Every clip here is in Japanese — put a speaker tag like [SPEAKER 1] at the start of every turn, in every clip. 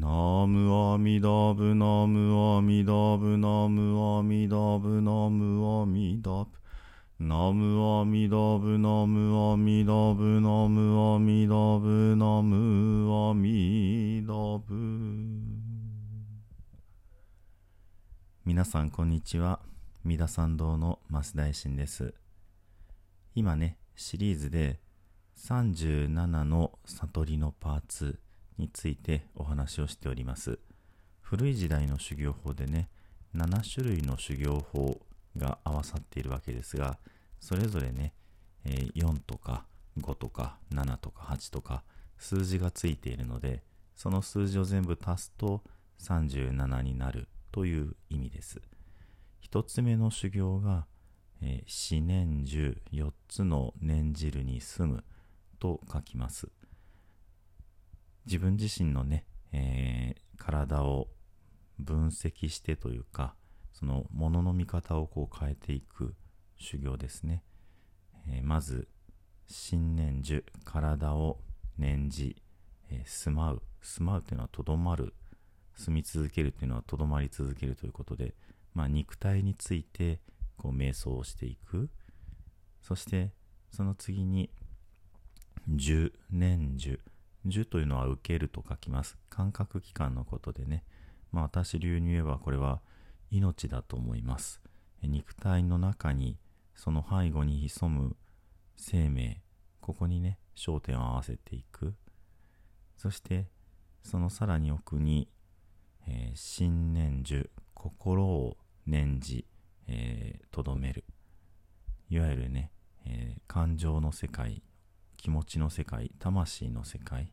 [SPEAKER 1] ナムアミダブナムアミダブナムアミダブナムアミダブナムアミダブ。ナムアミダブナムアミダブナムアミダブ皆さんこんにちは。三田参道の増大臣です。今ねシリーズで37の悟りのパーツについてお話をしております。古い時代の修行法でね、7種類の修行法が合わさっているわけですが、それぞれね、え、4とか5とか7とか8とか数字がついているので、その数字を全部足すと37になるという意味です。1つ目の修行が、え、四年中4つの念汁に住むと書きます。自分自身のね、えー、体を分析してというか、そのものの見方をこう変えていく修行ですね。えー、まず、新年樹、体を念じ、えー、住まう。住まうというのはとどまる。住み続けるというのはとどまり続けるということで、まあ、肉体についてこう瞑想をしていく。そして、その次に、樹、年樹、樹というのは受けると書きます。感覚器官のことでね。まあ私流に言えばこれは命だと思います。肉体の中にその背後に潜む生命、ここにね、焦点を合わせていく。そしてそのさらに奥に、えー、新年樹、心を念じ、えー、留める。いわゆるね、えー、感情の世界気持ちの世界、魂の世界、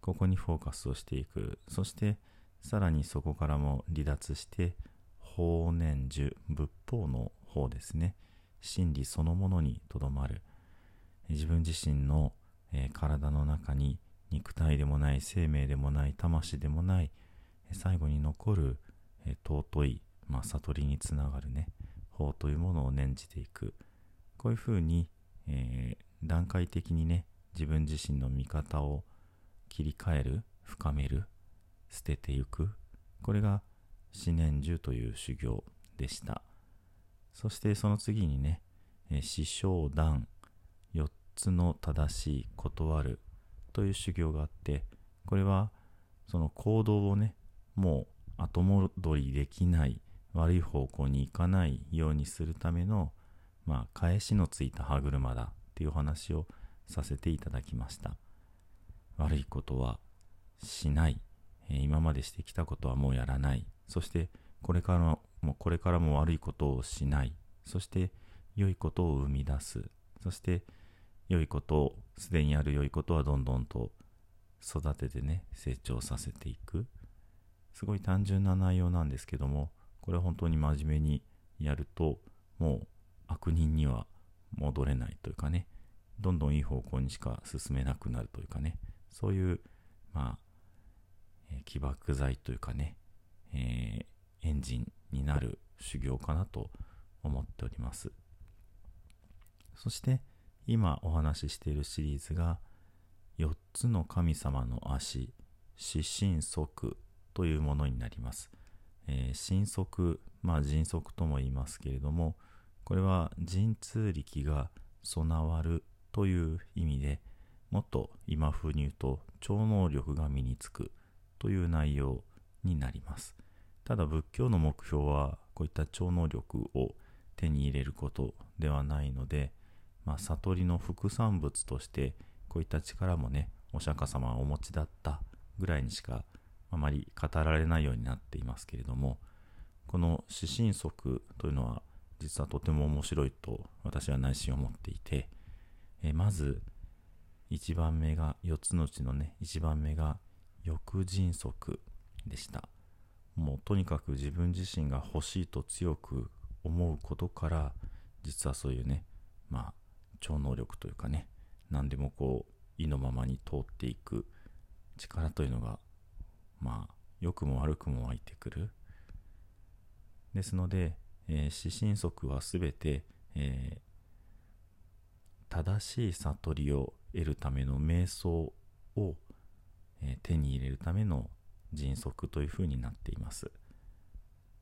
[SPEAKER 1] ここにフォーカスをしていく。そして、さらにそこからも離脱して、法念樹、仏法の方ですね。真理そのものにとどまる。自分自身の、えー、体の中に肉体でもない、生命でもない、魂でもない、最後に残る、えー、尊い、まあ、悟りにつながるね、法というものを念じていく。こういうふうに、えー、段階的にね、自分自身の見方を切り替える、深める、捨てていく。これが四年中という修行でした。そしてその次にね、師匠談、4つの正しい断るという修行があって、これはその行動をね、もう後戻りできない、悪い方向に行かないようにするための、まあ、返しのついた歯車だっていう話をさせていただきました。悪いことはしない。え今までしてきたことはもうやらない。そしてこれからもこれからも悪いことをしない。そして良いことを生み出す。そして良いことを、すでにある良いことはどんどんと育ててね、成長させていく。すごい単純な内容なんですけども、これ本当に真面目にやると、もう悪人には戻れないというかね、どんどんいい方向にしか進めなくなるというかね、そういう、まあ、起爆剤というかね、えー、エンジンになる修行かなと思っております。そして、今お話ししているシリーズが、4つの神様の足、四神足というものになります。えー、神足、まあ迅速とも言いますけれども、これは神通力が備わるという意味でもっと今風に言うと超能力が身につくという内容になります。ただ仏教の目標はこういった超能力を手に入れることではないので、まあ、悟りの副産物としてこういった力もねお釈迦様はお持ちだったぐらいにしかあまり語られないようになっていますけれどもこの四神足というのは実はとても面白いと私は内心思っていて、えまず1番目が4つのうちのね1番目が翼迅速でした。もうとにかく自分自身が欲しいと強く思うことから実はそういうねまあ超能力というかね何でもこう意のままに通っていく力というのがまあ良くも悪くも湧いてくる。ですのでえー、指針則はすべて、えー、正しい悟りを得るための瞑想を、えー、手に入れるための迅速というふうになっています。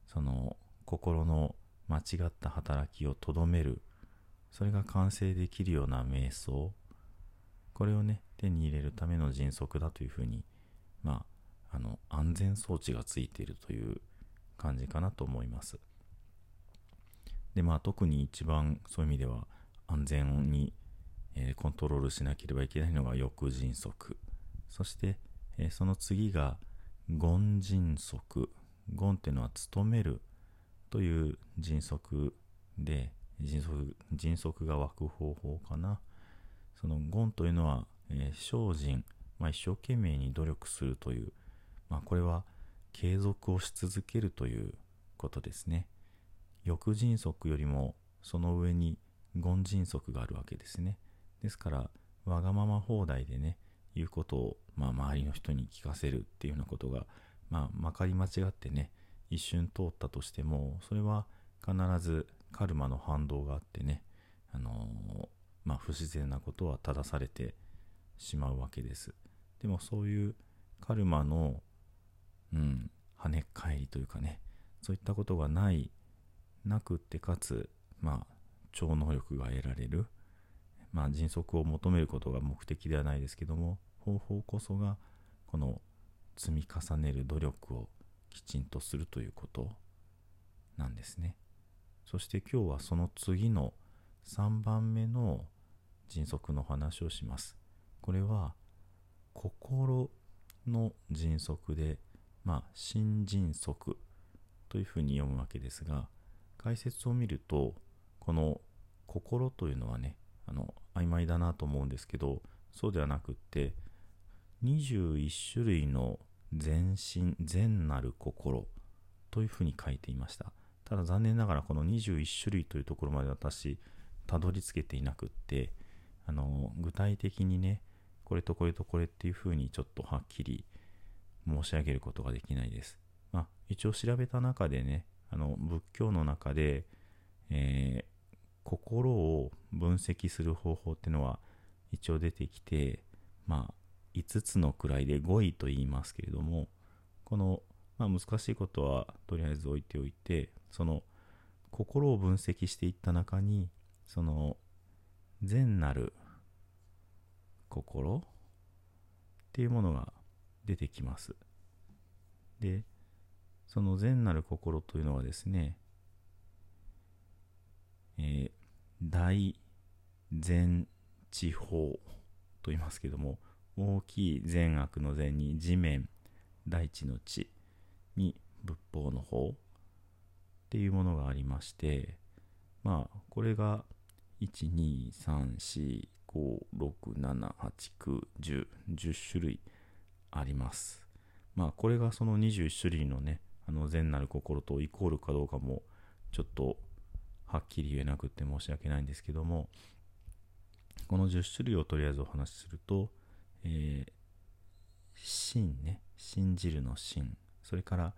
[SPEAKER 1] その心の間違った働きをとどめる。それが完成できるような瞑想。これをね手に入れるための迅速だというふうにまああの安全装置がついているという感じかなと思います。でまあ特に一番そういう意味では安全に、えー、コントロールしなければいけないのが翼迅速。そして、えー、その次が言迅速。言っていうのは務める。という迅速で迅速迅速が湧く方法かな。その言というのは、えー、精進、まあ、一生懸命に努力するという、まあ、これは継続をし続けるということですね。翼迅速よりもその上に言迅速があるわけですねですからわがまま放題でね言うことを、まあ、周りの人に聞かせるっていうようなことが、まあ、まかり間違ってね一瞬通ったとしてもそれは必ずカルマの反動があってね、あの、まあ、不自然なことは正されてしまうわけです。でもそういうカルマの、うん、跳ね返りというかね、そういったことがない、なくってかつ、まあ、超能力が得られる、まあ、迅速を求めることが目的ではないですけども、方法こそが、この積み重ねる努力をきちんとするということなんですね。そして今日はその次の3番目の迅速の話をします。これは心の迅速で、まあ、新迅速というふうに読むわけですが、解説を見ると、この心というのはね、あの曖昧だなと思うんですけど、そうではなくって、21種類の全身、善なる心というふうに書いていました。ただ残念ながらこの21種類というところまで私、たどり着けていなくって、あの、具体的にね、これとこれとこれっていうふうにちょっとはっきり申し上げることができないです。まあ、一応調べた中でね、あの、仏教の中で、えー、心を分析する方法っていうのは一応出てきて、まあ、5つの位で5位と言いますけれども、この、まあ、難しいことはとりあえず置いておいて、その心を分析していった中に、その善なる心っていうものが出てきます。で、その善なる心というのはですね、えー、大善地方と言いますけども、大きい善悪の善に地面大地の地に仏法の方っていうものがありましてまあこれが1234567891010種類あります。まあこれがその21種類のねあの善なる心とイコールかどうかもちょっとはっきり言えなくて申し訳ないんですけどもこの10種類をとりあえずお話しするとえー、信ね、信じるの信、それから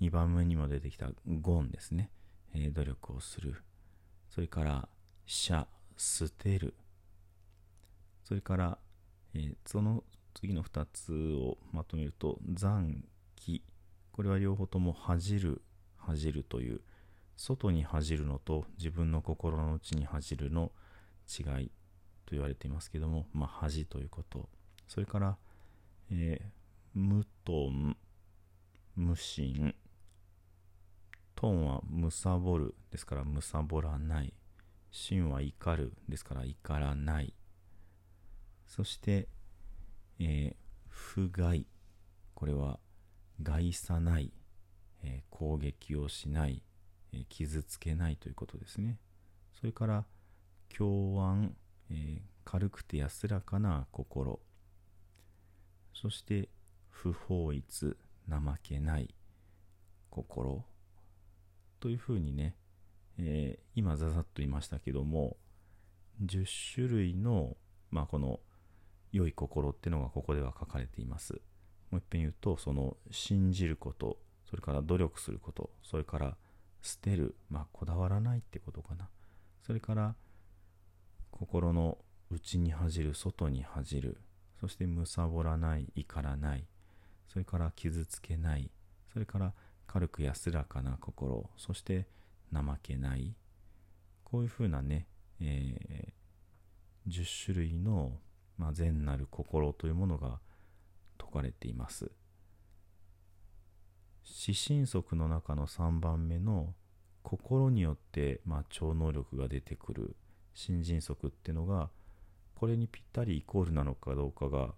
[SPEAKER 1] 2番目にも出てきた言ですね、えー、努力をする、それから捨、捨てる、それから、えー、その次の2つをまとめると残機、これは両方とも恥じる、恥じるという、外に恥じるのと自分の心の内に恥じるの違いと言われていますけども、まあ、恥ということ。それから、えー、無と無心。トンはむさぼるですからむさぼらない。心は怒るですから怒らない。そして、えー、不害。これは害さない、えー、攻撃をしない、えー、傷つけないということですね。それから、共安、え、軽くて安らかな心。そして不法一怠けない心。というふうにね、えー、今ざざっと言いましたけども10種類の、まあ、この良い心っていうのがここでは書かれています。もう一遍言うとその信じることそれから努力することそれから捨てるまあこだわらないってことかな。それから心の内に恥じる外に恥じるそしてむさぼらない怒らないそれから傷つけないそれから軽く安らかな心そして怠けない。こういうふうなね、えー、10種類の、まあ、善なる心というものがかれています。四神則の中の3番目の心によって、まあ、超能力が出てくる新人則っていうのがこれにぴったりイコールなのかどうかが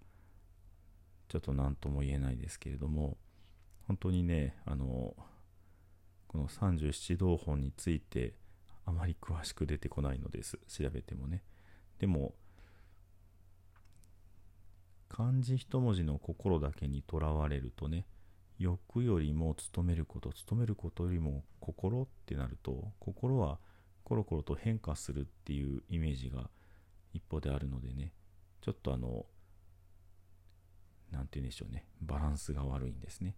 [SPEAKER 1] ちょっと何とも言えないですけれども本当にねあのこの37道本についてあまり詳しく出てこないのです。調べてもね。でも漢字一文字の心だけにとらわれるとね欲よりも努めること努めることよりも心ってなると心はコロコロと変化するっていうイメージが一方であるのでねちょっとあの何て言うんでしょうねバランスが悪いんですね。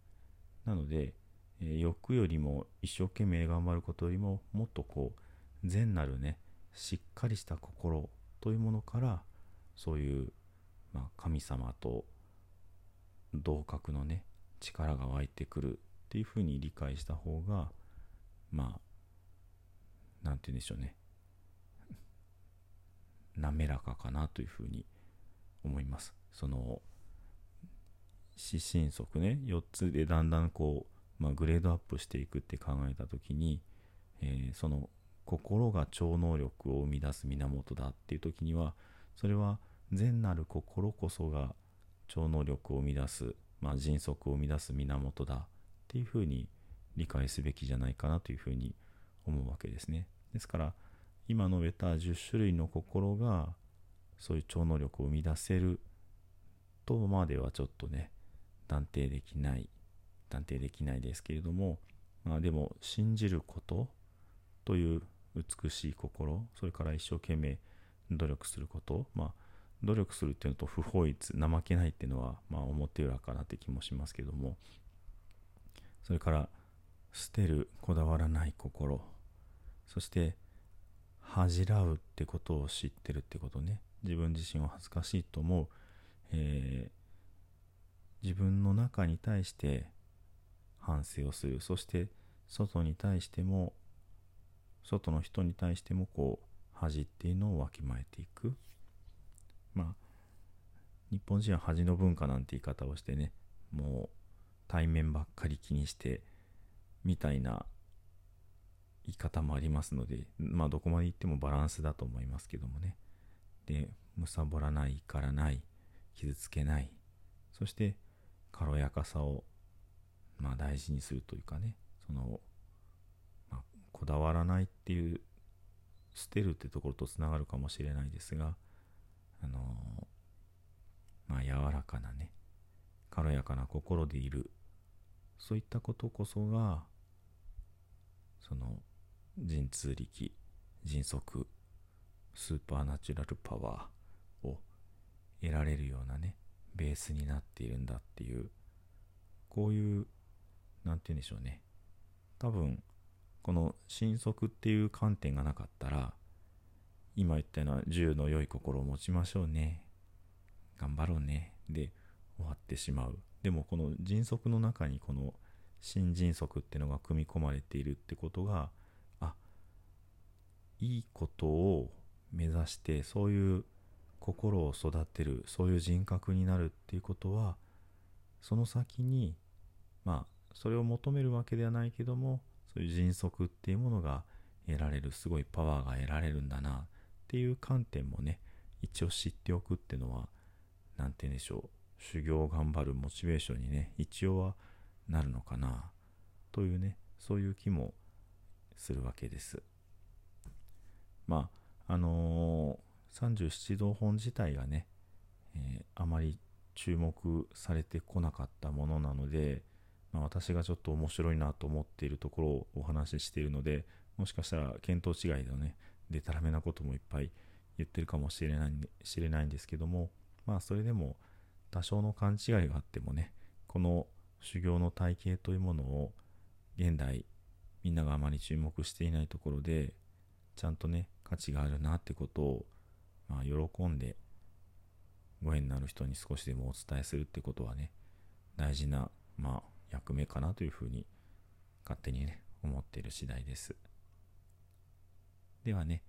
[SPEAKER 1] なので、えー、欲よりも一生懸命頑張ることよりももっとこう善なるねしっかりした心というものからそういう、まあ、神様と同格のね力が湧いてくるっていうふうに理解した方がまあ何て言うんでしょうね。滑らかかなというふうに思います。その指針則ね4つでだんだんこう、まあ、グレードアップしていくって考えた時に、えー、その心が超能力を生み出す源だっていう時にはそれは善なる心こそが超能力を生み出す、まあ、迅速を生み出す源だっていうふうに理解すべきじゃないかなというふうに思うわけですね。ですから今述べた10種類の心がそういう超能力を生み出せるとまではちょっとね断定できない断定できないですけれども、まあ、でも信じることという美しい心それから一生懸命努力することまあ努力するっていうのと不法一怠けないっていうのはまあ表裏かなって気もしますけども。それから捨てるこだわらない心。そして恥じらうってことを知ってるってことね。自分自身を恥ずかしいと思う、えー、自分の中に対して反省をする。そして外に対しても外の人に対してもこう恥っていうのをわきまえていく。まあ日本人は恥の文化なんて言い方をしてねもう対面ばっかり気にしてみたいな言い方もありますので、まあどこまで言ってもバランスだと思いますけどもね。で、貪らない、怒らない、傷つけない、そして軽やかさを、まあ大事にするというかね、その、まあ、こだわらないっていう、捨てるってところとつながるかもしれないですが、あのまあ柔らかなね、軽やかな心でいる、そういったことこそが、その神通力迅速スーパーナチュラルパワーを得られるようなねベースになっているんだっていうこういう何て言うんでしょうね。多分この神速っていう観点がなかったら今言ったような銃の良い心を持ちましょうね。頑張ろうね。で終わってしまう。でもこの迅速の中にこの新迅速っていうのが組み込まれているってことがあいいことを目指してそういう心を育てるそういう人格になるっていうことはその先にまあそれを求めるわけではないけどもそういう迅速っていうものが得られるすごいパワーが得られるんだな。っていう観点もね一応知っておくっていうのは何て言うんでしょう修行を頑張るモチベーションにね一応はなるのかなというねそういう気もするわけです。まああのー、37道本自体がね、えー、あまり注目されてこなかったものなので、まあ、私がちょっと面白いなと思っているところをお話ししているのでもしかしたら見当違いのねでたらめなこともいっぱい言ってるかもしれない知れないんですけどもまあそれでも多少の勘違いがあってもねこの修行の体系というものを現代みんながあまり注目していないところでちゃんとね価値があるなってことを、まあ、喜んでご縁のある人に少しでもお伝えするってことはね大事な、まあ、役目かなというふうに勝手にね思っている次第です。ではね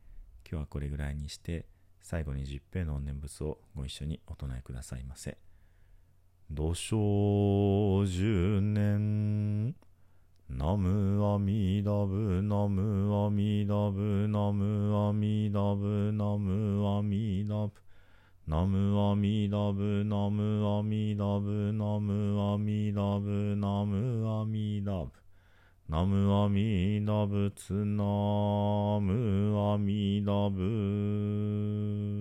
[SPEAKER 1] 今日はこれぐらいにして最後に十平の念仏をご一緒にお唱えくださいませ。土生十年。ナムアミダブナムアミダブナムアミダブナムアミダブ。ナムアミダブナムアミダブナムアミダブナムアミダブ。ナムアミダブツナムアミダブ。